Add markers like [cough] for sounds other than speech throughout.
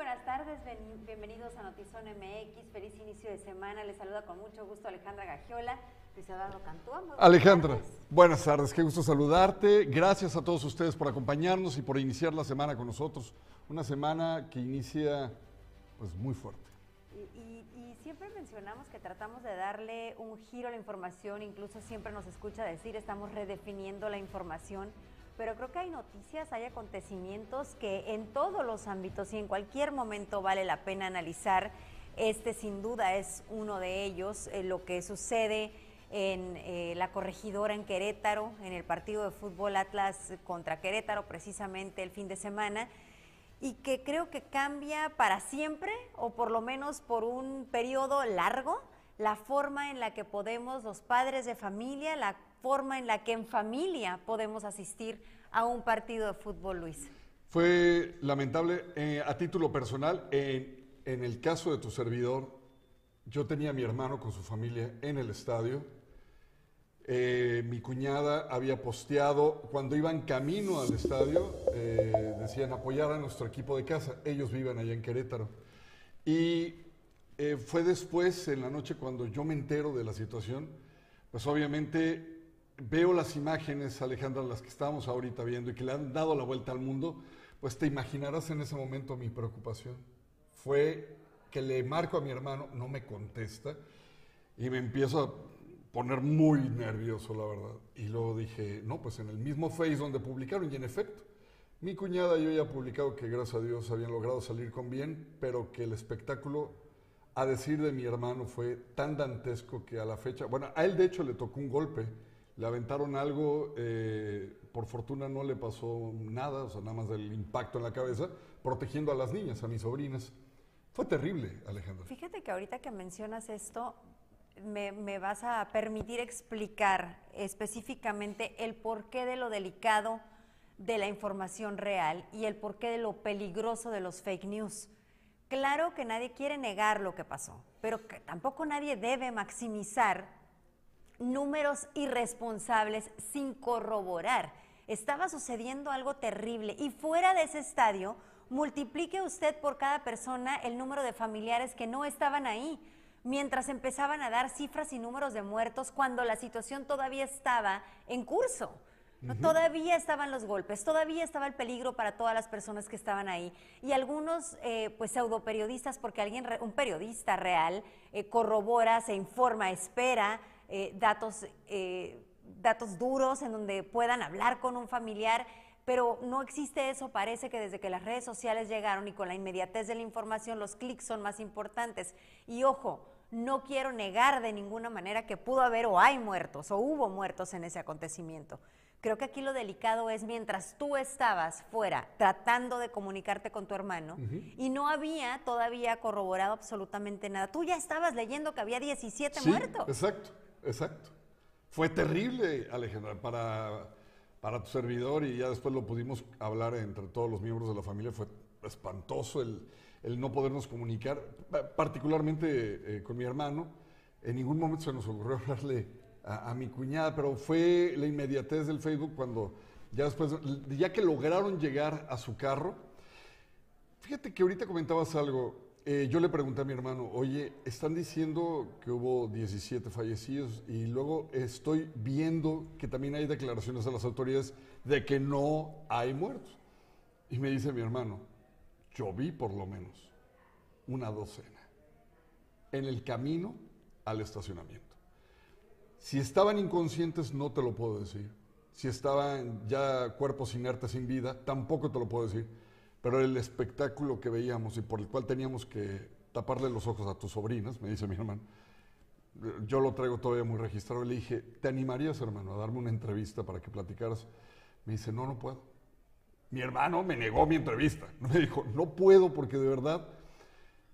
buenas tardes, bienvenidos a Notizón MX, feliz inicio de semana, les saluda con mucho gusto Alejandra Gagiola, Luis Eduardo Cantúa. Alejandra, buenas tardes, qué gusto saludarte, gracias a todos ustedes por acompañarnos y por iniciar la semana con nosotros, una semana que inicia pues muy fuerte. Y, y, siempre mencionamos que tratamos de darle un giro a la información, incluso siempre nos escucha decir estamos redefiniendo la información pero creo que hay noticias, hay acontecimientos que en todos los ámbitos y en cualquier momento vale la pena analizar. Este sin duda es uno de ellos, eh, lo que sucede en eh, la corregidora en Querétaro, en el partido de fútbol Atlas contra Querétaro, precisamente el fin de semana, y que creo que cambia para siempre, o por lo menos por un periodo largo, la forma en la que podemos los padres de familia, la forma en la que en familia podemos asistir a un partido de fútbol, Luis. Fue lamentable eh, a título personal. En, el caso de tu servidor, yo tenía a mi hermano con su familia en el estadio. Eh, mi cuñada había posteado, cuando iban camino al estadio, eh, decían apoyar a nuestro equipo de casa. Ellos viven allá en Querétaro. Y fue después, en la noche, cuando yo me entero de la situación, pues obviamente veo las imágenes, Alejandra, las que estamos ahorita viendo y que le han dado la vuelta al mundo, pues te imaginarás en ese momento mi preocupación. Fue que le marco a mi hermano, no me contesta y me empiezo a poner muy nervioso, la verdad. Y luego dije, no, pues en el mismo Face donde publicaron y en efecto, mi cuñada y yo ya publicado que gracias a Dios habían logrado salir con bien, pero que el espectáculo, a decir de mi hermano, fue tan dantesco que a la fecha, bueno, a él de hecho le tocó un golpe le aventaron algo, eh, por fortuna no le pasó nada, o sea, nada más del impacto en la cabeza, protegiendo a las niñas, a mis sobrinas. Fue terrible, Alejandro. Fíjate que ahorita que mencionas esto, me, me, vas a permitir explicar específicamente el porqué de lo delicado de la información real y el porqué de lo peligroso de los fake news. Claro que nadie quiere negar lo que pasó, pero que tampoco nadie debe maximizar números irresponsables sin corroborar. Estaba sucediendo algo terrible y fuera de ese estadio, multiplique usted por cada persona el número de familiares que no estaban ahí, mientras empezaban a dar cifras y números de muertos cuando la situación todavía estaba en curso. Todavía estaban los golpes, todavía estaba el peligro para todas las personas que estaban ahí. Y algunos, eh, pues, pseudo periodistas, porque alguien, un periodista real, eh, corrobora, se informa, espera, eh, datos, eh, datos duros en donde puedan hablar con un familiar, pero no existe eso. Parece que desde que las redes sociales llegaron y con la inmediatez de la información, los clics son más importantes. Y ojo, no quiero negar de ninguna manera que pudo haber o hay muertos o hubo muertos en ese acontecimiento. Creo que aquí lo delicado es mientras tú estabas fuera tratando de comunicarte con tu hermano y no había todavía corroborado absolutamente nada. Tú ya estabas leyendo que había 17 muertos. Exacto. Exacto. Fue terrible, Alejandra, para, para tu servidor y ya después lo pudimos hablar entre todos los miembros de la familia. Fue espantoso el, no podernos comunicar, particularmente eh, con mi hermano. En ningún momento se nos ocurrió [laughs] hablarle a, mi cuñada, pero fue la inmediatez del Facebook cuando ya después, ya que lograron llegar a su carro. Fíjate que ahorita comentabas algo, eh, yo le pregunté a mi hermano, oye, están diciendo que hubo 17 fallecidos y luego estoy viendo que también hay declaraciones de las autoridades de que no hay muertos. Y me dice mi hermano, yo vi por lo menos una docena en el camino al estacionamiento. Si estaban inconscientes, no te lo puedo decir. Si estaban ya cuerpos inertes sin vida, tampoco te lo puedo decir pero el espectáculo que veíamos y por el cual teníamos que taparle los ojos a tus sobrinas, me dice mi hermano, yo lo traigo todavía muy registrado. Le dije, ¿te animarías, hermano, a darme una entrevista para que platicaras? Me dice, no, no puedo. Mi hermano me negó mi entrevista. [laughs] Me dijo, no puedo porque de verdad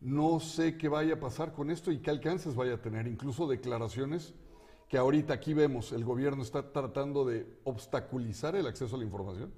no sé qué vaya a pasar con esto y qué alcances vaya a tener. Incluso declaraciones que ahorita aquí vemos, el gobierno está tratando de obstaculizar el acceso a la información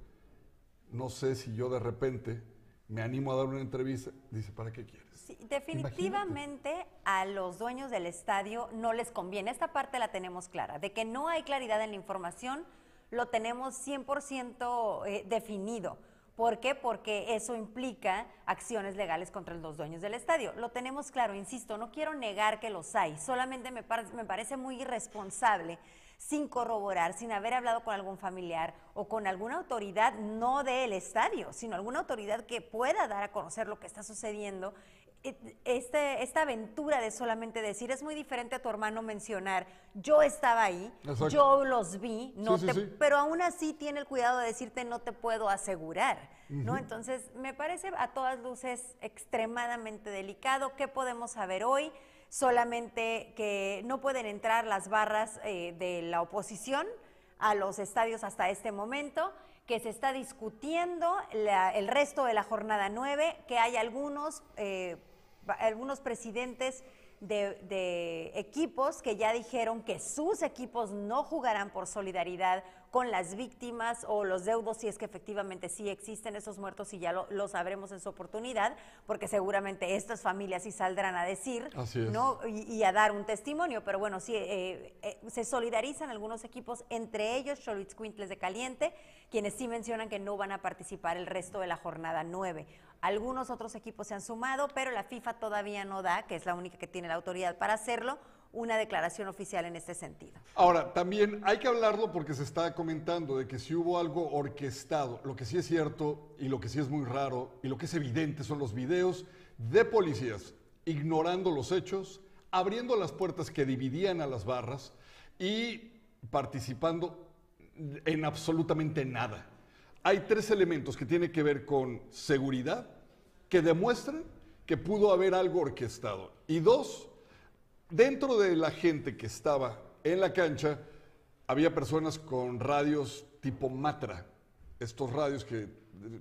no sé si yo de repente me animo a dar una entrevista, dice, ¿para qué quieres? Sí, definitivamente a los dueños del estadio no les conviene. Esta parte la tenemos clara, de que no hay claridad en la información, lo tenemos 100% eh, definido, ¿Por qué? Porque eso implica acciones legales contra los dueños del estadio. Lo tenemos claro, insisto, no quiero negar que los hay, solamente me, me parece muy irresponsable sin corroborar, sin haber hablado con algún familiar o con alguna autoridad, no del estadio, sino alguna autoridad que pueda dar a conocer lo que está sucediendo este, esta aventura de solamente decir, es muy diferente a tu hermano mencionar, yo estaba ahí, yo los vi, no pero aún así tiene el cuidado de decirte no te puedo asegurar, ¿no? Entonces, me parece a todas luces extremadamente delicado. ¿Qué podemos saber hoy? Solamente que no pueden entrar las barras eh, de la oposición a los estadios hasta este momento que se está discutiendo el resto de la jornada 9, que hay algunos eh, algunos presidentes de, equipos que ya dijeron que sus equipos no jugarán por solidaridad con las víctimas o los deudos, si es que efectivamente sí existen esos muertos y ya lo, sabremos en su oportunidad, porque seguramente estas familias sí saldrán a decir ¿no? Y, a dar un testimonio. Pero bueno, sí, eh, eh, se solidarizan algunos equipos, entre ellos Cholitz Quintles de Caliente, quienes sí mencionan que no van a participar el resto de la jornada 9. Algunos otros equipos se han sumado, pero la FIFA todavía no da, que es la única que tiene la autoridad para hacerlo, una declaración oficial en este sentido. Ahora, también hay que hablarlo porque se está comentando de que si hubo algo orquestado, lo que sí es cierto y lo que sí es muy raro y lo que es evidente son los videos de policías ignorando los hechos, abriendo las puertas que dividían a las barras y participando en absolutamente nada hay tres elementos que tienen que ver con seguridad que demuestran que pudo haber algo orquestado. Y dos, dentro de la gente que estaba en la cancha, había personas con radios tipo Matra. Estos radios que,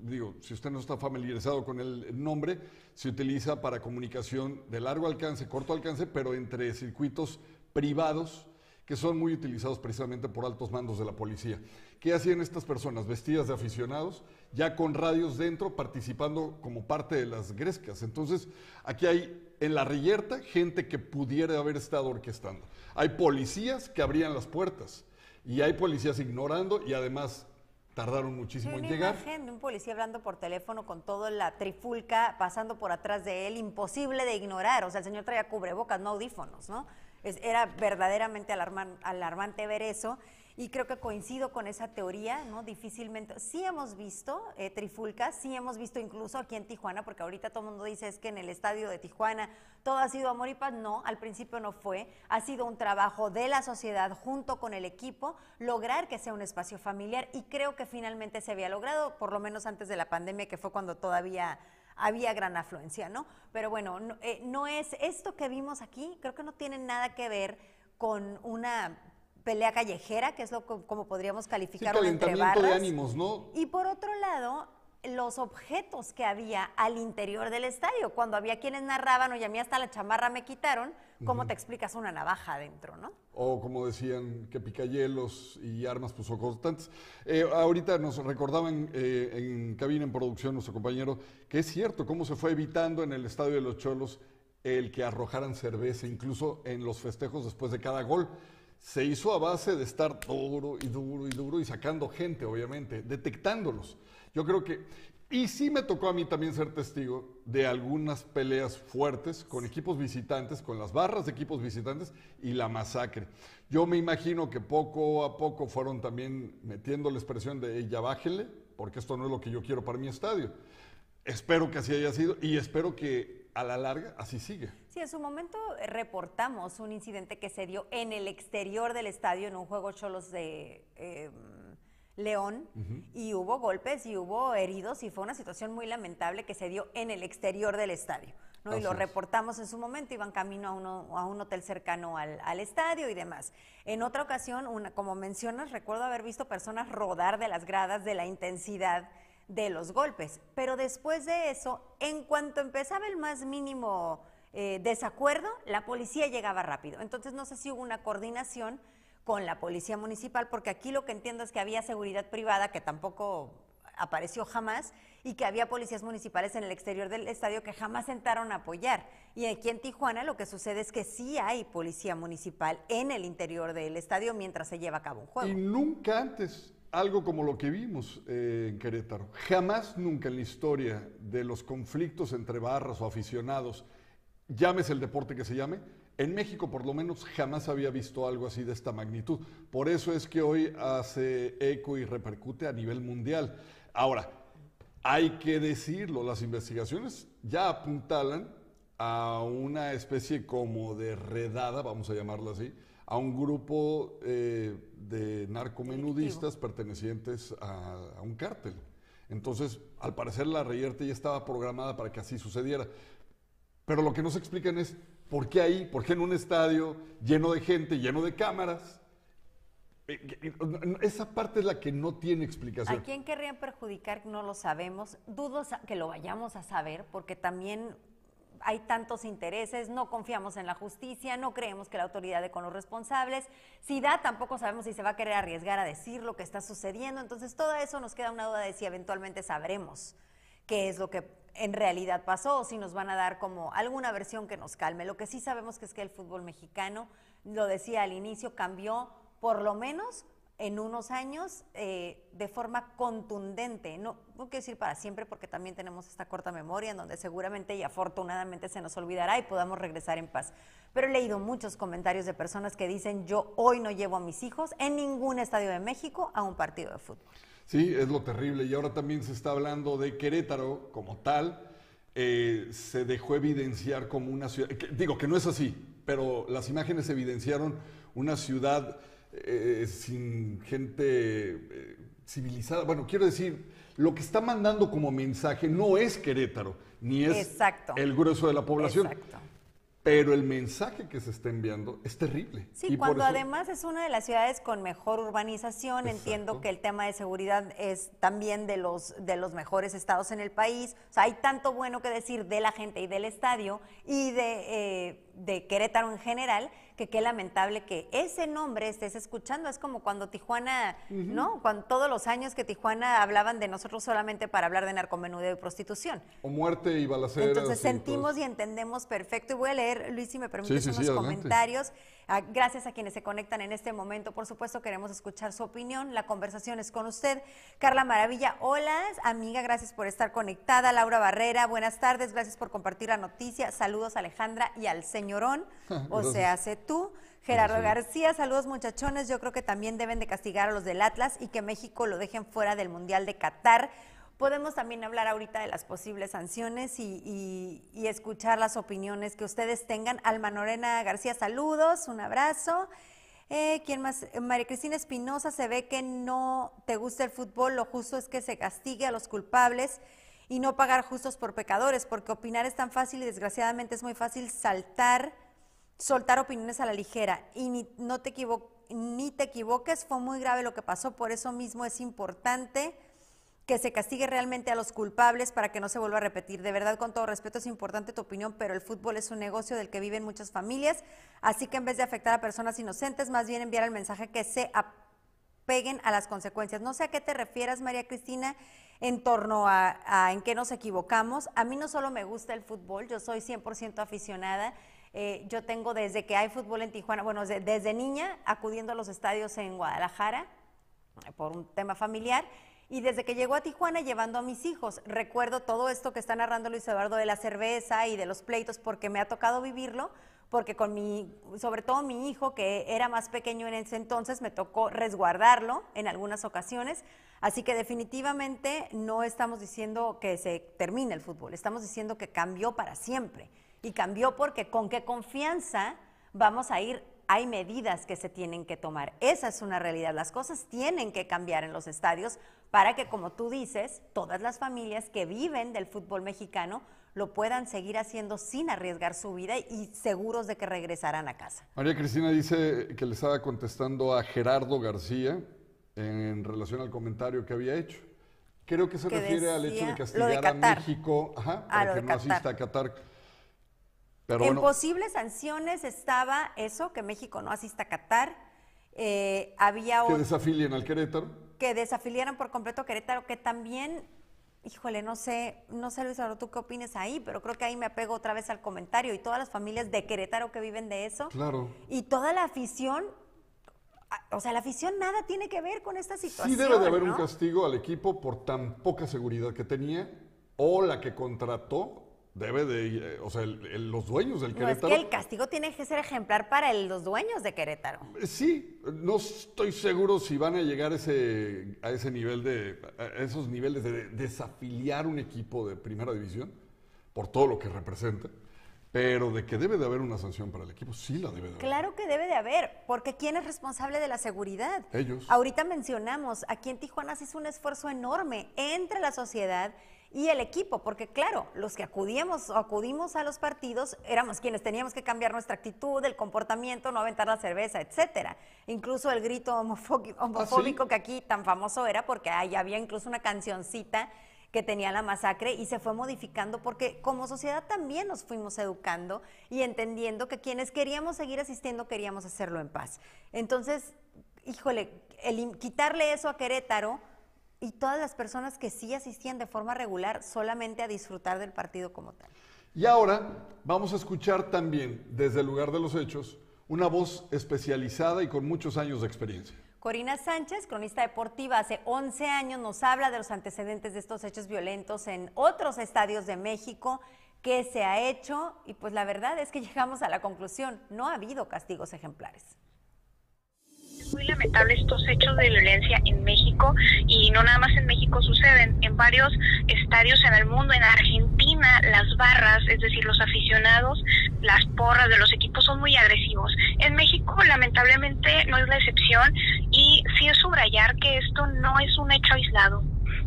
digo, si usted no está familiarizado con el nombre, se utiliza para comunicación de largo alcance, corto alcance, pero entre circuitos privados que son muy utilizados precisamente por altos mandos de la policía. ¿Qué hacían estas personas vestidas de aficionados, ya con radios dentro, participando como parte de las grescas? Entonces, aquí hay en la reyerta gente que pudiera haber estado orquestando. Hay policías que abrían las puertas y hay policías ignorando y además tardaron muchísimo en llegar. Imagen un policía hablando por teléfono con toda la trifulca pasando por atrás de él, imposible de ignorar. O sea, el señor traía cubrebocas, no audífonos, ¿no? Era verdaderamente alarmante ver eso y creo que coincido con esa teoría, ¿no? Difícilmente. Sí hemos visto eh, trifulcas, sí hemos visto incluso aquí en Tijuana, porque ahorita todo el mundo dice es que en el estadio de Tijuana todo ha sido amor y paz. No, al principio no fue. Ha sido un trabajo de la sociedad junto con el equipo lograr que sea un espacio familiar y creo que finalmente se había logrado, por lo menos antes de la pandemia, que fue cuando todavía había gran afluencia, ¿no? Pero bueno, no, eh, no es esto que vimos aquí, creo que no tiene nada que ver con una pelea callejera, que es lo como podríamos calificar sí, entre barras. de ánimos, ¿no? Y por otro lado, los objetos que había al interior del estadio. Cuando había quienes narraban, oye, a mí hasta la chamarra me quitaron, ¿cómo te explicas una navaja adentro, no? O como decían, que picayelos y armas pues constantes. Eh, ahorita nos recordaban eh, en cabina en producción nuestro compañero que es cierto cómo se fue evitando en el estadio de los Cholos el que arrojaran cerveza, incluso en los festejos después de cada gol se hizo a base de estar duro y duro y duro y sacando gente, obviamente, detectándolos. Yo creo que, y sí me tocó a mí también ser testigo de algunas peleas fuertes con equipos visitantes, con las barras de equipos visitantes y la masacre. Yo me imagino que poco a poco fueron también metiendo la expresión de ya bájele, porque esto no es lo que yo quiero para mi estadio. Espero que así haya sido y espero que a la larga así siga. Sí, en su momento reportamos un incidente que se dio en el exterior del estadio en un juego cholos de... Em, León y hubo golpes y hubo heridos y fue una situación muy lamentable que se dio en el exterior del estadio. ¿no? Y lo reportamos en su momento, iban camino a, uno, a un hotel cercano al, estadio y demás. En otra ocasión, una, como mencionas, recuerdo haber visto personas rodar de las gradas de la intensidad de los golpes. Pero después de eso, en cuanto empezaba el más mínimo eh, desacuerdo, la policía llegaba rápido. Entonces no sé si hubo una coordinación con la policía municipal, porque aquí lo que entiendo es que había seguridad privada que tampoco apareció jamás y que había policías municipales en el exterior del estadio que jamás entraron a apoyar. Y aquí en Tijuana lo que sucede es que sí hay policía municipal en el interior del estadio mientras se lleva a cabo un juego. Y nunca antes algo como lo que vimos eh, en Querétaro. Jamás, nunca en la historia de los conflictos entre barras o aficionados, llámese el deporte que se llame, en México por lo menos jamás había visto algo así de esta magnitud. Por eso es que hoy hace eco y repercute a nivel mundial. Ahora, hay que decirlo, las investigaciones ya apuntalan a una especie como de redada, vamos a llamarla así, a un grupo eh, de narcomenudistas pertenecientes a, un cártel. Entonces, al parecer la reyerta ya estaba programada para que así sucediera. Pero lo que no se explican es por qué ahí, por qué en un estadio lleno de gente, lleno de cámaras. Eh, esa parte es la que no tiene explicación. ¿A quién querrían perjudicar? No lo sabemos. Dudo que lo vayamos a saber, porque también hay tantos intereses, no confiamos en la justicia, no creemos que la autoridad dé con los responsables. Si da, tampoco sabemos si se va a querer arriesgar a decir lo que está sucediendo. Entonces, todo eso nos queda una duda de si eventualmente sabremos qué es lo que en realidad pasó o si nos van a dar como alguna versión que nos calme. Lo que sí sabemos que es que el fútbol mexicano, lo decía al inicio, cambió por lo menos en unos años eh, de forma contundente. No, no quiero decir para siempre porque también tenemos esta corta memoria en donde seguramente y afortunadamente se nos olvidará y podamos regresar en paz. Pero he leído muchos comentarios de personas que dicen yo hoy no llevo a mis hijos en ningún estadio de México a un partido de fútbol. Sí, es lo terrible. Y ahora también se está hablando de Querétaro como tal. Eh, se dejó evidenciar como una ciudad, digo que no es así, pero las imágenes evidenciaron una ciudad eh, sin gente eh, civilizada. Bueno, quiero decir, lo que está mandando como mensaje no es Querétaro, ni es el grueso de la población. Exacto pero el mensaje que se está enviando es terrible. Sí, cuando además es una de las ciudades con mejor urbanización, entiendo que el tema de seguridad es también de los, de los mejores estados en el país. O sea, hay tanto bueno que decir de la gente y del estadio y de, eh, de Querétaro en general, que qué lamentable que ese nombre estés escuchando. Es como cuando Tijuana, ¿no? Cuando todos los años que Tijuana hablaban de nosotros solamente para hablar de narcomenudeo y prostitución. O muerte y balaceras. Entonces sentimos y entendemos perfecto. Y voy a leer, Luis, si me permites, unos comentarios. Ah, gracias a quienes se conectan en este momento. Por supuesto, queremos escuchar su opinión. La conversación es con usted. Carla Maravilla, hola, amiga, gracias por estar conectada. Laura Barrera, buenas tardes, gracias por compartir la noticia. Saludos a Alejandra y al señorón, [laughs] o se hace tú. Gerardo García, saludos muchachones. Yo creo que también deben de castigar a los del Atlas y que México lo dejen fuera del Mundial de Qatar. Podemos también hablar ahorita de las posibles sanciones y, escuchar las opiniones que ustedes tengan. Alma Norena García, saludos, un abrazo. Eh, ¿Quién más? María Cristina Espinosa, se ve que no te gusta el fútbol, lo justo es que se castigue a los culpables y no pagar justos por pecadores, porque opinar es tan fácil y desgraciadamente es muy fácil saltar, soltar opiniones a la ligera. Y ni, no te ni te equivoques, fue muy grave lo que pasó, por eso mismo es importante que se castigue realmente a los culpables para que no se vuelva a repetir. De verdad, con todo respeto, es importante tu opinión, pero el fútbol es un negocio del que viven muchas familias, así que en vez de afectar a personas inocentes, más bien enviar el mensaje que se apeguen a las consecuencias. No sé a qué te refieras, María Cristina, en torno a, en qué nos equivocamos. A mí no solo me gusta el fútbol, yo soy 100% aficionada. Eh, yo tengo desde que hay fútbol en Tijuana, bueno, desde niña acudiendo a los estadios en Guadalajara por un tema familiar y desde que llegó a Tijuana llevando a mis hijos. Recuerdo todo esto que está narrando Luis Eduardo de la cerveza y de los pleitos porque me ha tocado vivirlo, porque con mi, sobre todo mi hijo que era más pequeño en ese entonces, me tocó resguardarlo en algunas ocasiones. Así que definitivamente no estamos diciendo que se termine el fútbol, estamos diciendo que cambió para siempre. Y cambió porque con qué confianza vamos a ir hay medidas que se tienen que tomar. Esa es una realidad. Las cosas tienen que cambiar en los estadios para que, como tú dices, todas las familias que viven del fútbol mexicano lo puedan seguir haciendo sin arriesgar su vida y seguros de que regresarán a casa. María Cristina dice que le estaba contestando a Gerardo García en relación al comentario que había hecho. Creo que se refiere al hecho de castigar a México ah, para que no asista a Qatar en posibles sanciones estaba eso, que México no asista a Qatar. Eh, había que desafilien al Querétaro. Que desafiliaran por completo a Querétaro, que también, híjole, no sé, no sé Luis, ahora tú qué opines ahí, pero creo que ahí me apego otra vez al comentario y todas las familias de Querétaro que viven de eso. Claro. Y toda la afición, O sea, la afición nada tiene que ver con esta situación. Sí debe de haber un castigo al equipo por tan poca seguridad que tenía o la que contrató debe de, eh, o sea, los dueños del Querétaro. No, es que el castigo tiene que ser ejemplar para los dueños de Querétaro. Eh, sí, no estoy seguro si van a llegar ese, a ese nivel de, a esos niveles de desafiliar un equipo de primera división por todo lo que representa. Pero de que debe de haber una sanción para el equipo, sí la debe de haber. Claro que debe de haber, porque ¿quién es responsable de la seguridad? Ellos. Ahorita mencionamos, aquí en Tijuana se hizo un esfuerzo enorme entre la sociedad y el equipo, porque claro, los que acudíamos o acudimos a los partidos éramos quienes teníamos que cambiar nuestra actitud, el comportamiento, no aventar la cerveza, etcétera. Incluso el grito homofóbico, ¿Ah, que aquí tan famoso era porque ahí había incluso una cancioncita que tenía la masacre y se fue modificando porque como sociedad también nos fuimos educando y entendiendo que quienes queríamos seguir asistiendo queríamos hacerlo en paz. Entonces, híjole, el, quitarle eso a Querétaro y todas las personas que sí asistían de forma regular solamente a disfrutar del partido como tal. Y ahora vamos a escuchar también desde el lugar de los hechos una voz especializada y con muchos años de experiencia. Corina Sánchez, cronista deportiva, hace 11 años nos habla de los antecedentes de estos hechos violentos en otros estadios de México, qué se ha hecho y pues la verdad es que [laughs] llegamos a la conclusión, no ha habido castigos ejemplares. Muy lamentable estos hechos de violencia en México y no nada más en México suceden en varios estadios en el mundo en Argentina las barras es decir los aficionados las porras de los equipos son muy agresivos. En México lamentablemente no es la excepción y sí es subrayar que esto no es un hecho aislado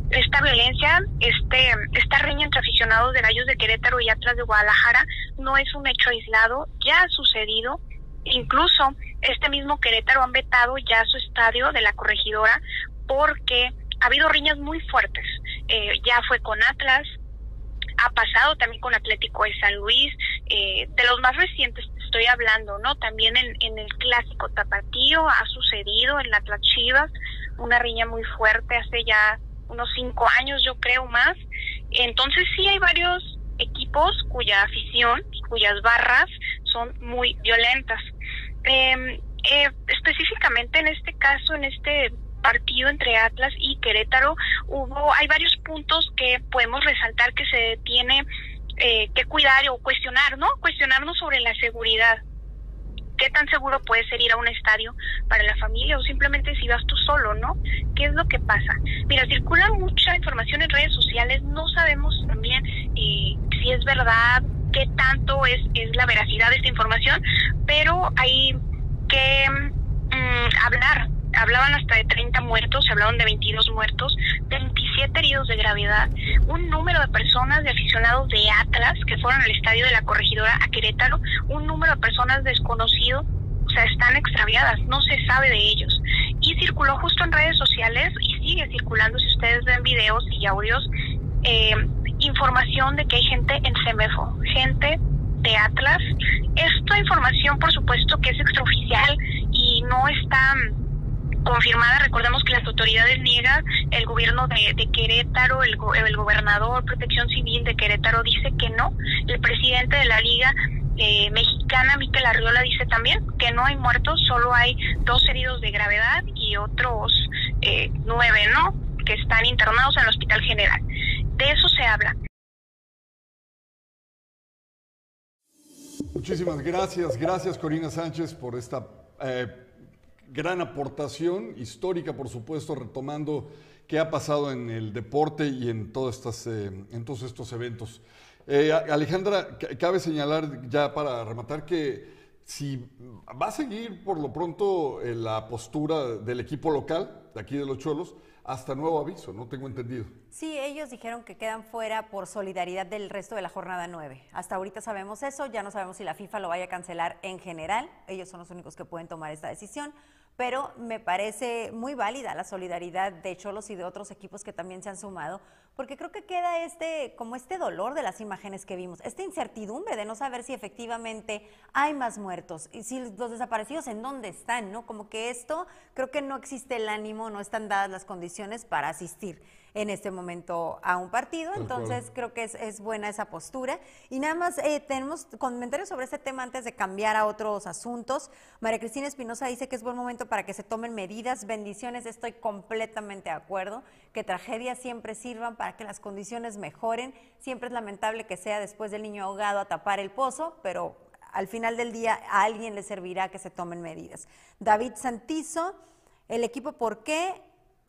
esta violencia, este, esta riña entre aficionados de Gallos de Querétaro y Atlas de Guadalajara no es un hecho aislado, ya ha sucedido Incluso este mismo Querétaro han vetado ya su estadio de la corregidora porque ha habido riñas muy fuertes. Eh, ya fue con Atlas, ha pasado también con Atlético de San Luis, eh, de los más recientes estoy hablando, ¿no? También en, en el clásico tapatío ha sucedido en la Atlas Chivas, una riña muy fuerte hace ya unos cinco años, yo creo más. Entonces sí hay varios equipos cuya afición, cuyas barras son muy violentas. Em, eh, específicamente en este caso, en este partido entre Atlas y Querétaro, hubo, hay varios puntos que podemos resaltar que se tiene eh, que cuidar o cuestionar, ¿no? Cuestionarnos sobre la seguridad. ¿Qué tan seguro puede ser ir a un estadio para la familia o simplemente si vas tú solo, ¿no? ¿Qué es lo que pasa? Mira, circula mucha información en redes sociales, no sabemos también eh, si es verdad, qué tanto es, es la veracidad de esta información, pero hay que mm, hablar. Hablaban hasta de 30 muertos, se hablaban de 22 muertos, 27 heridos de gravedad, un número de personas, de aficionados de Atlas que fueron al estadio de la corregidora a Querétaro, un número de personas desconocido, o sea, están extraviadas, no se sabe de ellos. Y circuló justo en redes sociales y sigue circulando, si ustedes ven videos y audios, eh, información de que hay gente en CEMEFO, gente de Atlas. Esta información, por supuesto, que es extraoficial y no está confirmada. Recordemos que las autoridades niegan, el gobierno de, Querétaro, el, el, gobernador, Protección Civil de Querétaro dice que no. El presidente de la Liga eh, Mexicana, Miquel Arriola, dice también que no hay muertos, solo hay dos heridos de gravedad y otros eh, nueve, ¿no? Que están internados en el Hospital General. De eso se habla. Muchísimas gracias, gracias Corina Sánchez por esta eh, gran aportación histórica, por supuesto, retomando qué ha pasado en el deporte y en, eh, todos estos eventos. Eh, Alejandra, cabe señalar ya para rematar que si va a seguir por lo pronto la postura del equipo local, de aquí de los Cholos, hasta nuevo aviso, no tengo entendido. Sí, ellos dijeron que quedan fuera por solidaridad del resto de la jornada 9. Hasta ahorita sabemos eso, ya no sabemos si la FIFA lo vaya a cancelar en general, ellos son los únicos que pueden tomar esta decisión, pero me parece muy válida la solidaridad de Cholos y de otros equipos que también se han sumado, porque creo que queda este, como este dolor de las imágenes que vimos, esta incertidumbre de no saber si efectivamente hay más muertos y si los desaparecidos en dónde están, ¿no? Como que esto, creo que no existe el ánimo, no están dadas las condiciones para asistir en este momento a un partido. Entonces creo que es, buena esa postura. Y nada más eh, tenemos comentarios sobre este tema antes de cambiar a otros asuntos. María Cristina Espinosa dice que es buen momento para que se tomen medidas. Bendiciones, estoy completamente de acuerdo. Que tragedias siempre sirvan para que las condiciones mejoren. Siempre es lamentable que sea después del niño ahogado a tapar el pozo, pero al final del día a alguien le servirá que se tomen medidas. David Santizo, el equipo ¿por qué?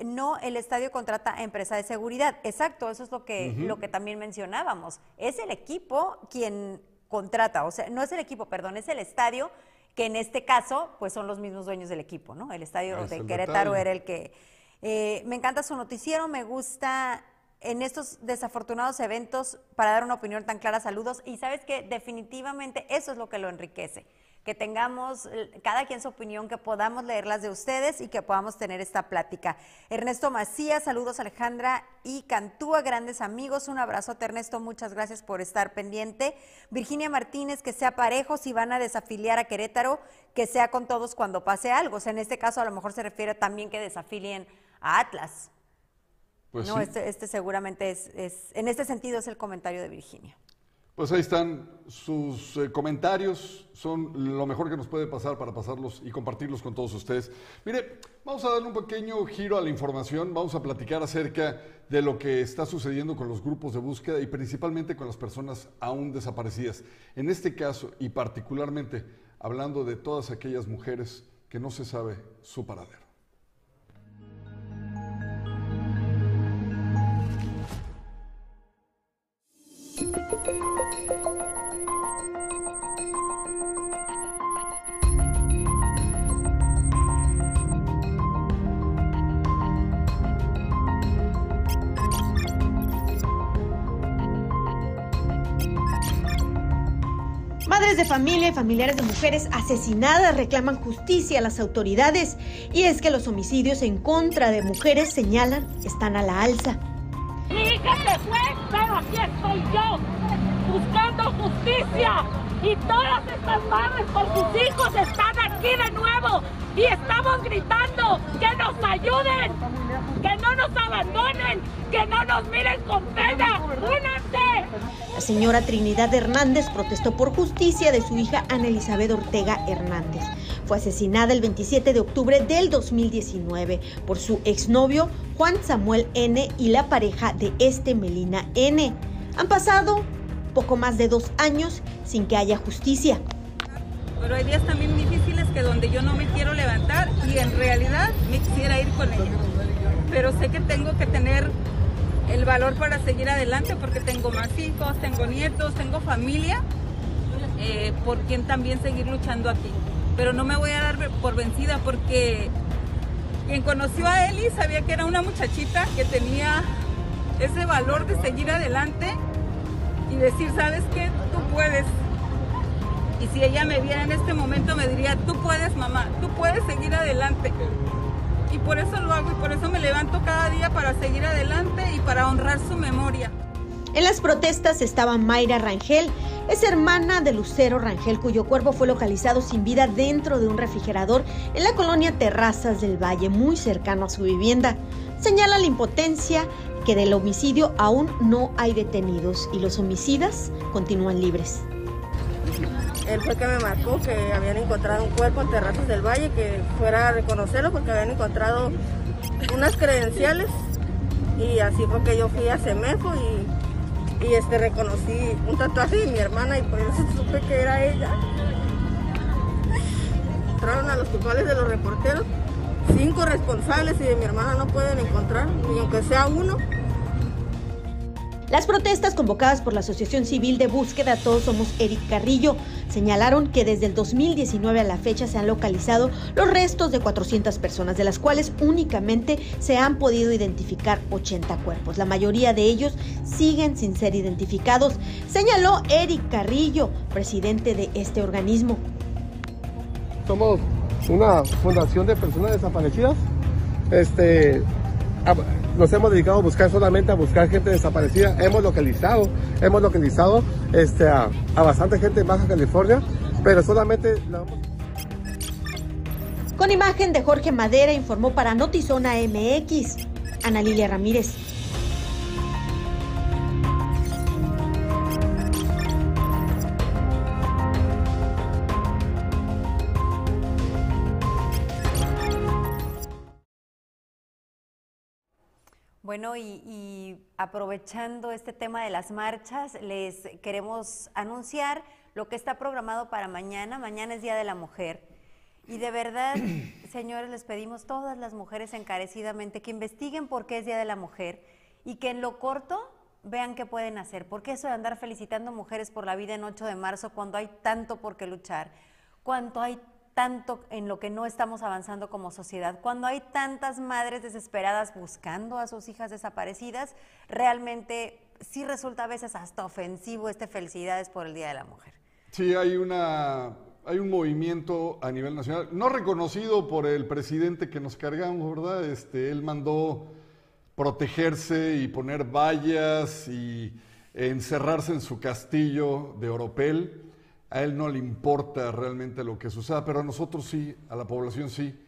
No el estadio contrata empresa de seguridad. Exacto, eso es lo que, lo que también mencionábamos. Es el equipo quien contrata, o sea, no es el equipo, perdón, es el estadio que en este caso, pues son los mismos dueños del equipo, ¿no? El estadio de Querétaro era el que... Eh, me encanta su noticiero, me gusta en estos desafortunados eventos para dar una opinión tan clara, saludos, y sabes que definitivamente eso es lo que lo enriquece que tengamos cada quien su opinión, que podamos leerlas de ustedes y que podamos tener esta plática. Ernesto Macías, saludos Alejandra y Cantúa, grandes amigos, un abrazo a Ernesto, muchas gracias por estar pendiente. Virginia Martínez, que sea parejo, si van a desafiliar a Querétaro, que sea con todos cuando pase algo. O sea, en este caso a lo mejor se refiere también que desafilien a Atlas. Pues no, este, este, seguramente es, es, en este sentido es el comentario de Virginia. Pues ahí están sus eh, comentarios, son lo mejor que nos puede pasar para pasarlos y compartirlos con todos ustedes. Mire, vamos a darle un pequeño giro a la información, vamos a platicar acerca de lo que está sucediendo con los grupos de búsqueda y principalmente con las personas aún desaparecidas. En este caso y particularmente hablando de todas aquellas mujeres que no se sabe su paradero. De familia y familiares de mujeres asesinadas reclaman justicia a las autoridades y es que los homicidios en contra de mujeres señalan están a la alza. Mi hija se fue, pero aquí estoy yo, buscando justicia. Y todas estas madres con sus hijos están aquí de nuevo. Y estamos gritando que nos ayuden, que no nos abandonen, que no nos miren con pena. ¡Únanse! La señora Trinidad Hernández protestó por justicia de su hija Ana Elizabeth Ortega Hernández. Fue asesinada el 27 de octubre del 2019 por su exnovio Juan Samuel N. y la pareja de este Melina N. Han pasado poco más de dos años sin que haya justicia. Pero hay días también difíciles que donde yo no me quiero levantar y en realidad me quisiera ir con ella. Pero sé que tengo que tener el valor para seguir adelante porque tengo más hijos, tengo nietos, tengo familia, eh, por quien también seguir luchando aquí. Pero no me voy a dar por vencida porque quien conoció a Eli sabía que era una muchachita que tenía ese valor de seguir adelante y decir, ¿sabes qué? Tú puedes. Y si ella me viera en este momento me diría, tú puedes mamá, tú puedes seguir adelante y por eso lo hago y por eso me levanto cada día para seguir adelante y para honrar su memoria. En las protestas estaba Mayra Rangel, es hermana de Lucero Rangel, cuyo cuerpo fue localizado sin vida dentro de un refrigerador en la colonia Terrazas del Valle, muy cercano a su vivienda. Señala la impotencia que del homicidio aún no hay detenidos y los homicidas continúan libres. Él fue que me marcó que habían encontrado un cuerpo en Terrazas del Valle, que fuera a reconocerlo porque habían encontrado unas credenciales y así fue que yo fui a Semefo y, y este, reconocí un tatuaje de mi hermana y por eso [laughs] supe que era ella. Entraron a los culpables de los reporteros, cinco responsables y de mi hermana no pueden encontrar, ni aunque sea uno. Las protestas convocadas por la Asociación Civil de Búsqueda Todos Somos Eric Carrillo señalaron que desde el 2019 a la fecha se han localizado los restos de 400 personas, de las cuales únicamente se han podido identificar 80 cuerpos. La mayoría de ellos siguen sin ser identificados, señaló Eric Carrillo, presidente de este organismo. Somos una fundación de personas desaparecidas. Este, nos hemos dedicado a buscar solamente a buscar gente desaparecida. Hemos localizado, hemos localizado este, a, a bastante gente en Baja California, pero solamente... la- Con imagen de Jorge Madera informó para Notizona MX, Ana Lilia Ramírez. Bueno, y, y aprovechando este tema de las marchas, les queremos anunciar lo que está programado para mañana. Mañana es Día de la Mujer. Y de verdad, [clears throat] señores, les pedimos todas las mujeres encarecidamente que investiguen por qué es Día de la Mujer y que en lo corto vean qué pueden hacer. Porque eso de andar felicitando mujeres por la vida en 8 de marzo cuando hay tanto por qué luchar, cuando hay tanto en lo que no estamos avanzando como sociedad, cuando hay tantas madres desesperadas buscando a sus hijas desaparecidas, realmente sí resulta a veces hasta ofensivo este felicidades por el Día de la Mujer. Sí, hay una hay un movimiento a nivel nacional, no reconocido por el presidente que nos cargamos, ¿verdad? Este, él mandó protegerse y poner vallas y encerrarse en su castillo de Oropel. A él no le importa realmente lo que suceda, pero a nosotros sí, a la población sí.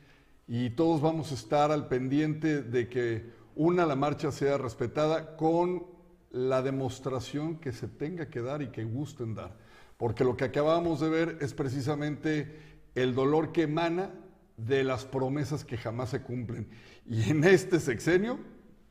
Y todos vamos a estar al pendiente de que una, la marcha sea respetada con la demostración que se tenga que dar y que gusten dar. Porque lo que acabamos de ver es precisamente el dolor que emana de las promesas que jamás se cumplen. Y en este sexenio,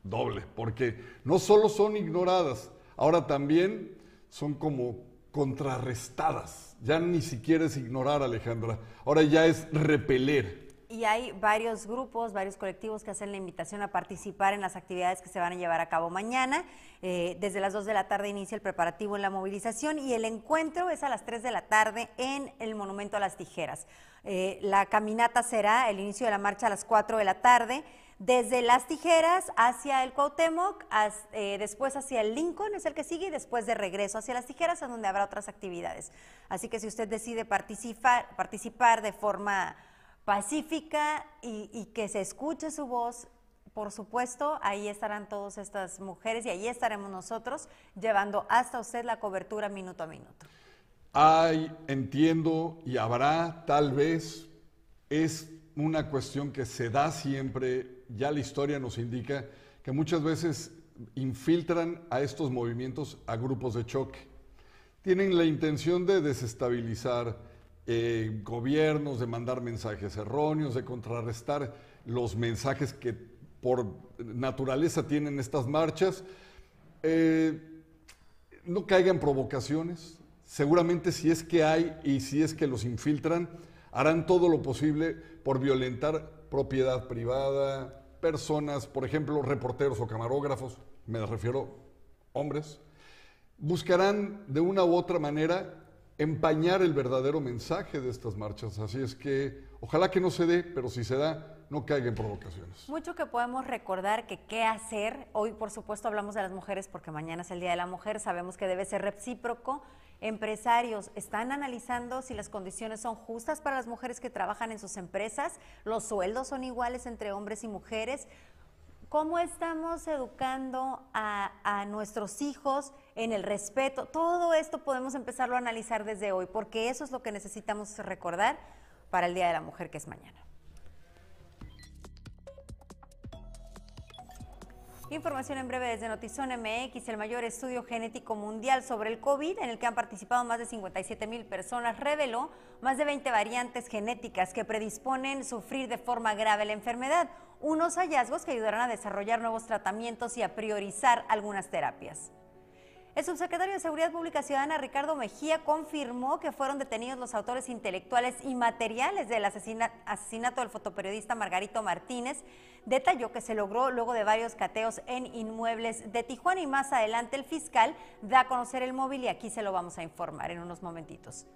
doble, porque no solo son ignoradas, ahora también son como contrarrestadas. Ya ni siquiera es ignorar, Alejandra, ahora ya es repeler. Y hay varios grupos, varios colectivos que hacen la invitación a participar en las actividades que se van a llevar a cabo mañana. Eh, desde las 2 de la tarde inicia el preparativo en la movilización y el encuentro es a las 3 de la tarde en el Monumento a las Tijeras. Eh, la caminata será el inicio de la marcha a las 4 de la tarde, desde las Tijeras hacia el Cuauhtémoc, eh, después hacia el Lincoln es el que sigue y después de regreso hacia las Tijeras, en donde habrá otras actividades. Así que si usted decide participar, participar de forma pacífica y, y que se escuche su voz, por supuesto, ahí estarán todas estas mujeres y ahí estaremos nosotros llevando hasta usted la cobertura minuto a minuto. Hay, entiendo, y habrá tal vez, es una cuestión que se da siempre, ya la historia nos indica que muchas veces infiltran a estos movimientos a grupos de choque. Tienen la intención de desestabilizar eh, gobiernos, de mandar mensajes erróneos, de contrarrestar los mensajes que por naturaleza tienen estas marchas. Eh, no caigan provocaciones. Seguramente si es que hay y si es que los infiltran, harán todo lo posible por violentar propiedad privada, personas, por ejemplo, reporteros o camarógrafos, me refiero hombres, buscarán de una u otra manera empañar el verdadero mensaje de estas marchas. Así es que ojalá que no se dé, pero si se da, no caiga en provocaciones. Mucho que podemos recordar que qué hacer. Hoy, por supuesto, hablamos de las mujeres porque mañana es el Día de la Mujer. Sabemos que debe ser recíproco. Empresarios están analizando si las condiciones son justas para las mujeres que trabajan en sus empresas. Los sueldos son iguales entre hombres y mujeres. ¿Cómo estamos educando a, nuestros hijos en el respeto? Todo esto podemos empezarlo a analizar desde hoy, porque eso es lo que necesitamos recordar para el Día de la Mujer, que es mañana. Información en breve desde Notizón MX, el mayor estudio genético mundial sobre el COVID, en el que han participado más de 57 mil personas, reveló más de 20 variantes genéticas que predisponen sufrir de forma grave la enfermedad, unos hallazgos que ayudarán a desarrollar nuevos tratamientos y a priorizar algunas terapias. El subsecretario de Seguridad Pública Ciudadana, Ricardo Mejía, confirmó que fueron detenidos los autores intelectuales y materiales del asesina asesinato del fotoperiodista Margarito Martínez. Detalló que se logró luego de varios cateos en inmuebles de Tijuana y más adelante el fiscal da a conocer el móvil y aquí se lo vamos a informar en unos momentitos.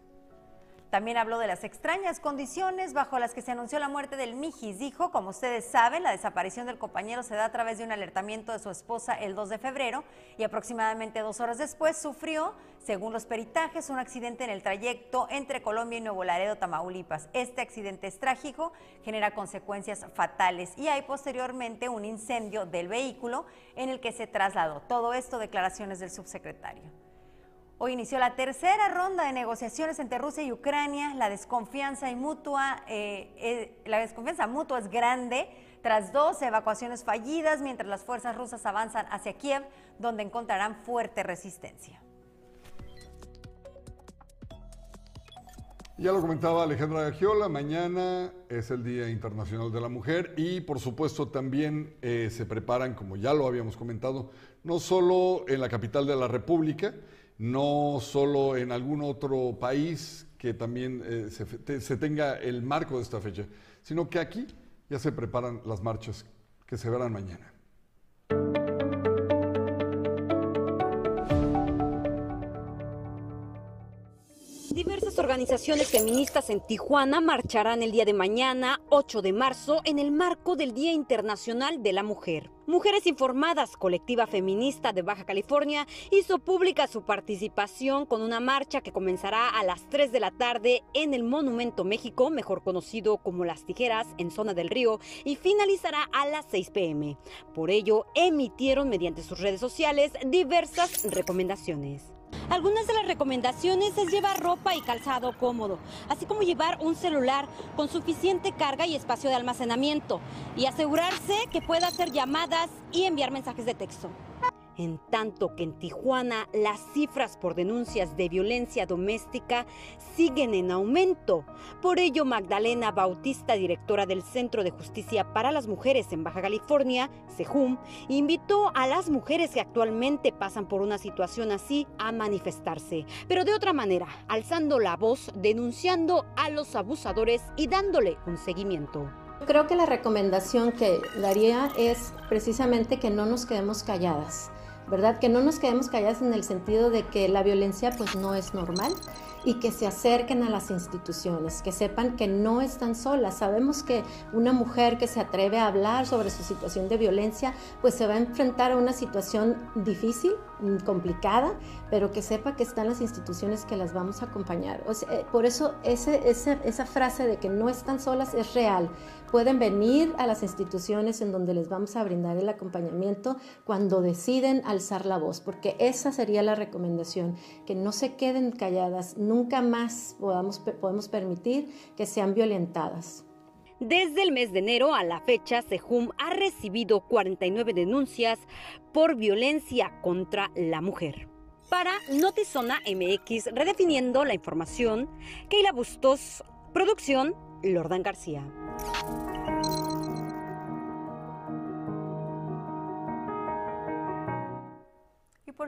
También habló de las extrañas condiciones bajo las que se anunció la muerte del Mijis. Dijo, como ustedes saben, la desaparición del compañero se da a través de un alertamiento de su esposa el 2 de febrero y aproximadamente dos horas después sufrió, según los peritajes, un accidente en el trayecto entre Colombia y Nuevo Laredo, Tamaulipas. Este accidente es trágico, genera consecuencias fatales y hay posteriormente un incendio del vehículo en el que se trasladó. Todo esto declaraciones del subsecretario. Hoy inició la tercera ronda de negociaciones entre Rusia y Ucrania. La desconfianza mutua, eh, eh, la desconfianza mutua es grande tras dos evacuaciones fallidas, mientras las fuerzas rusas avanzan hacia Kiev, donde encontrarán fuerte resistencia. Ya lo comentaba Alejandra Gagiola, mañana es el Día Internacional de la Mujer y por supuesto también eh, se preparan, como ya lo habíamos comentado, no solo en la capital de la República, no solo en algún otro país que también eh, se, tenga el marco de esta fecha, sino que aquí ya se preparan las marchas que se verán mañana. Diversas organizaciones feministas en Tijuana marcharán el día de mañana, 8 de marzo, en el marco del Día Internacional de la Mujer. Mujeres Informadas, colectiva feminista de Baja California, hizo pública su participación con una marcha que comenzará a las 3 de la tarde en el Monumento México, mejor conocido como Las Tijeras, en zona del río, y finalizará a las 6 pm. Por ello, emitieron mediante sus redes sociales diversas recomendaciones. Algunas de las recomendaciones es llevar ropa y calzado cómodo, así como llevar un celular con suficiente carga y espacio de almacenamiento y asegurarse que pueda hacer y enviar mensajes de texto en tanto que en Tijuana las cifras por denuncias de violencia doméstica siguen en aumento. Por ello, Magdalena Bautista, directora del Centro de Justicia para las Mujeres en Baja California, CEJUM, invitó a las mujeres que actualmente pasan por una situación así a manifestarse, pero de otra manera, alzando la voz, denunciando a los abusadores y dándole un seguimiento. Creo que la recomendación que daría es precisamente que no nos quedemos calladas ¿verdad? Que no nos quedemos callados en el sentido de que la violencia pues no es normal y que se acerquen a las instituciones, que sepan que no están solas. Sabemos que una mujer que se atreve a hablar sobre su situación de violencia, pues se va a enfrentar a una situación difícil, mm, complicada, pero que sepa que están las instituciones que las vamos a acompañar. Eh, por eso ese, esa frase de que no están solas es real pueden venir a las instituciones en donde les vamos a brindar el acompañamiento cuando deciden alzar la voz, porque esa sería la recomendación, que no se queden calladas, nunca más podamos, podemos permitir que sean violentadas. Desde el mes de enero a la fecha, Sejum ha recibido 49 denuncias por violencia contra la mujer. Para Notizona MX, redefiniendo la información, Keila Bustos, producción Lordan García.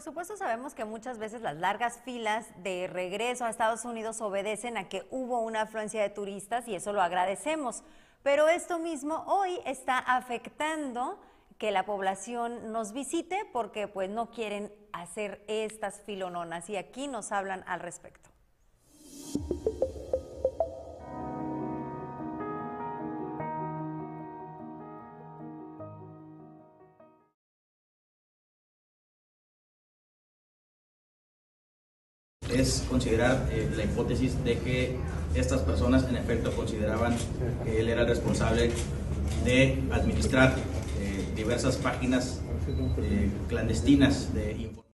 Por supuesto sabemos que muchas veces las largas filas de regreso a Estados Unidos obedecen a que hubo una afluencia de turistas y eso lo agradecemos. Pero esto mismo hoy está afectando que la población nos visite porque pues no quieren hacer estas filononas y aquí nos hablan al respecto. Es considerar eh, la hipótesis de que estas personas en efecto consideraban que él era el responsable de administrar eh, diversas páginas eh, clandestinas de información.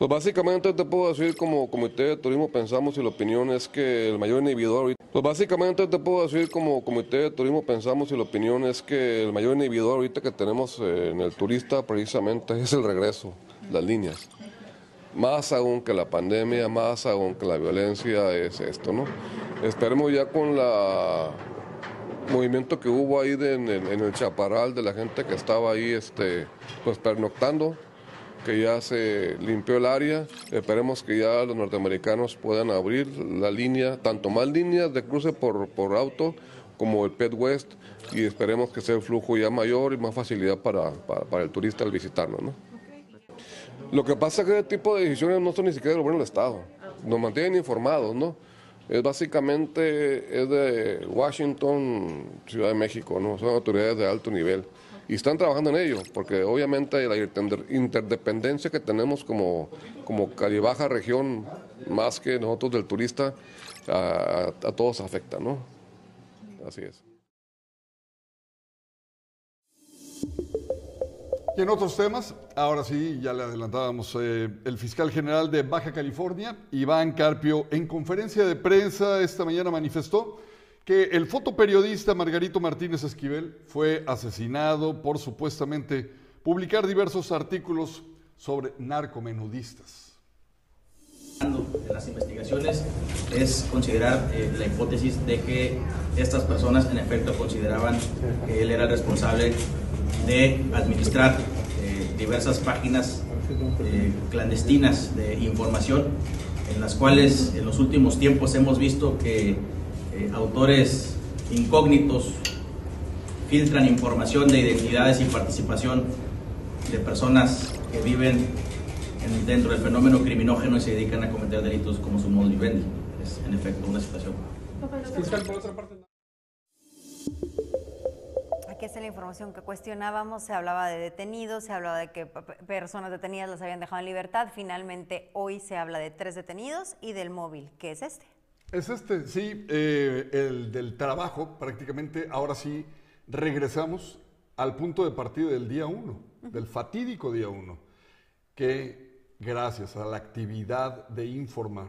Pues básicamente te puedo decir como comité de turismo pensamos y la opinión es que el mayor inhibidor pues básicamente te puedo decir como comité de turismo pensamos y la opinión es que el mayor inhibidor ahorita que tenemos eh, en el turista precisamente es el regreso, las líneas. Más aún que la pandemia, más aún que la violencia es esto, ¿no? Esperemos ya con la movimiento que hubo ahí en, el, en el chaparral de la gente que estaba ahí este, pues pernoctando, que ya se limpió el área. Esperemos que ya los norteamericanos puedan abrir la línea, tanto más líneas de cruce por, por auto como el Pet West, y esperemos que sea el flujo ya mayor y más facilidad para, para, el turista al visitarnos. ¿no? Lo que pasa es que ese tipo de decisiones no son ni siquiera del gobierno del Estado. Nos mantienen informados, ¿no? Es básicamente es de Washington, Ciudad de México, ¿no? Son autoridades de alto nivel. Y están trabajando en ello, porque obviamente la inter- interdependencia que tenemos como, como Caribaja región, más que nosotros del turista, a, a todos afecta, ¿no? Así es. Y en otros temas, ahora sí, ya le adelantábamos, eh, el fiscal general de Baja California, Iván Carpio, en conferencia de prensa esta mañana manifestó que el fotoperiodista Margarito Martínez Esquivel fue asesinado por supuestamente publicar diversos artículos sobre narcomenudistas. de las investigaciones es considerar eh, la hipótesis de que estas personas en efecto consideraban que él era el responsable de administrar eh, diversas páginas eh, clandestinas de información en las cuales en los últimos tiempos hemos visto que eh, autores incógnitos filtran información de identidades y participación de personas que viven en- dentro del fenómeno criminógeno y se dedican a cometer delitos como su modus vivendi. Es en efecto una situación. Aquí está la información que cuestionábamos, se hablaba de detenidos, se hablaba de que personas detenidas las habían dejado en libertad, finalmente hoy se habla de tres detenidos y del móvil, que es este. Es este, sí, eh, el del trabajo, prácticamente ahora sí regresamos al punto de partida del día uno, del fatídico día uno, que gracias a la actividad de informar,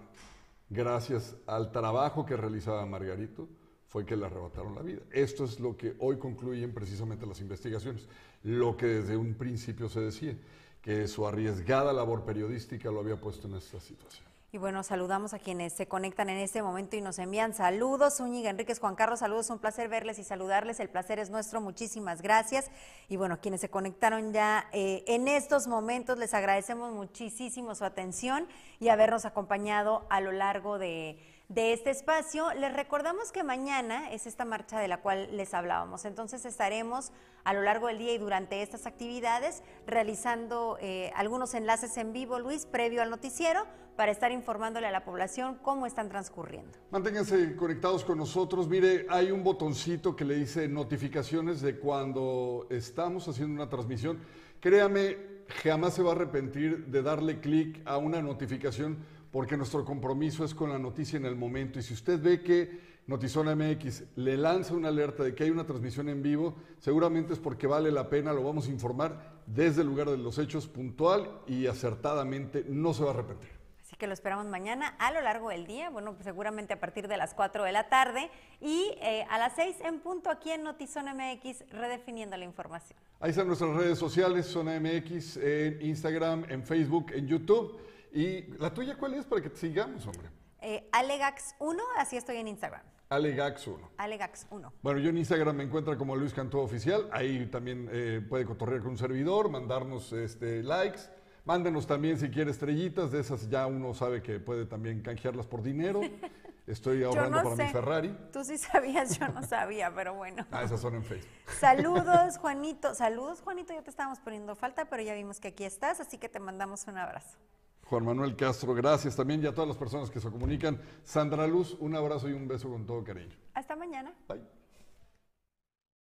gracias al trabajo que realizaba Margarito, fue que le arrebataron la vida. Esto es lo que hoy concluyen precisamente las investigaciones, lo que desde un principio se decía, que su arriesgada labor periodística lo había puesto en esta situación. Y bueno, saludamos a quienes se conectan en este momento y nos envían saludos. Zúñiga Enríquez, Juan Carlos, saludos, un placer verles y saludarles. El placer es nuestro, muchísimas gracias. Y bueno, quienes se conectaron ya eh, en estos momentos, les agradecemos muchísimo su atención y habernos acompañado a lo largo de, de este espacio. Les recordamos que mañana es esta marcha de la cual les hablábamos. Entonces estaremos a lo largo del día y durante estas actividades realizando eh, algunos enlaces en vivo, Luis, previo al noticiero, para estar informándole a la población cómo están transcurriendo. Manténganse conectados con nosotros. Mire, hay un botoncito que le dice notificaciones de cuando estamos haciendo una transmisión. Créame, jamás se va a arrepentir de darle clic a una notificación porque nuestro compromiso es con la noticia en el momento. Y si usted ve que Notizona MX le lanza una alerta de que hay una transmisión en vivo, seguramente es porque vale la pena, lo vamos a informar desde el lugar de los hechos puntual y acertadamente, no se va a arrepentir. Así que lo esperamos mañana a lo largo del día, bueno, pues seguramente a partir de las 4 de la tarde y eh, a las 6 en punto aquí en Notizona MX, redefiniendo la información. Ahí están nuestras redes sociales, Zona MX, en Instagram, en Facebook, en YouTube. ¿Y la tuya cuál es para que te sigamos, hombre? Eh, Alegax1, así estoy en Instagram. Alegax1. Alegax1. Bueno, yo en Instagram me encuentro como Luis Cantó Oficial. Ahí también eh, puede cotorrear con un servidor, mandarnos este, likes. Mándenos también si quiere estrellitas, de esas ya uno sabe que puede también canjearlas por dinero. [laughs] Estoy ahorrando no para sé. mi Ferrari. Tú sí sabías, yo no sabía, pero bueno. Ah, esas son en Facebook. Saludos, Juanito. Saludos, Juanito. Ya te estábamos poniendo falta, pero ya vimos que aquí estás, así que te mandamos un abrazo. Juan Manuel Castro, gracias también y a todas las personas que se comunican. Sandra Luz, un abrazo y un beso con todo cariño. Hasta mañana. Bye.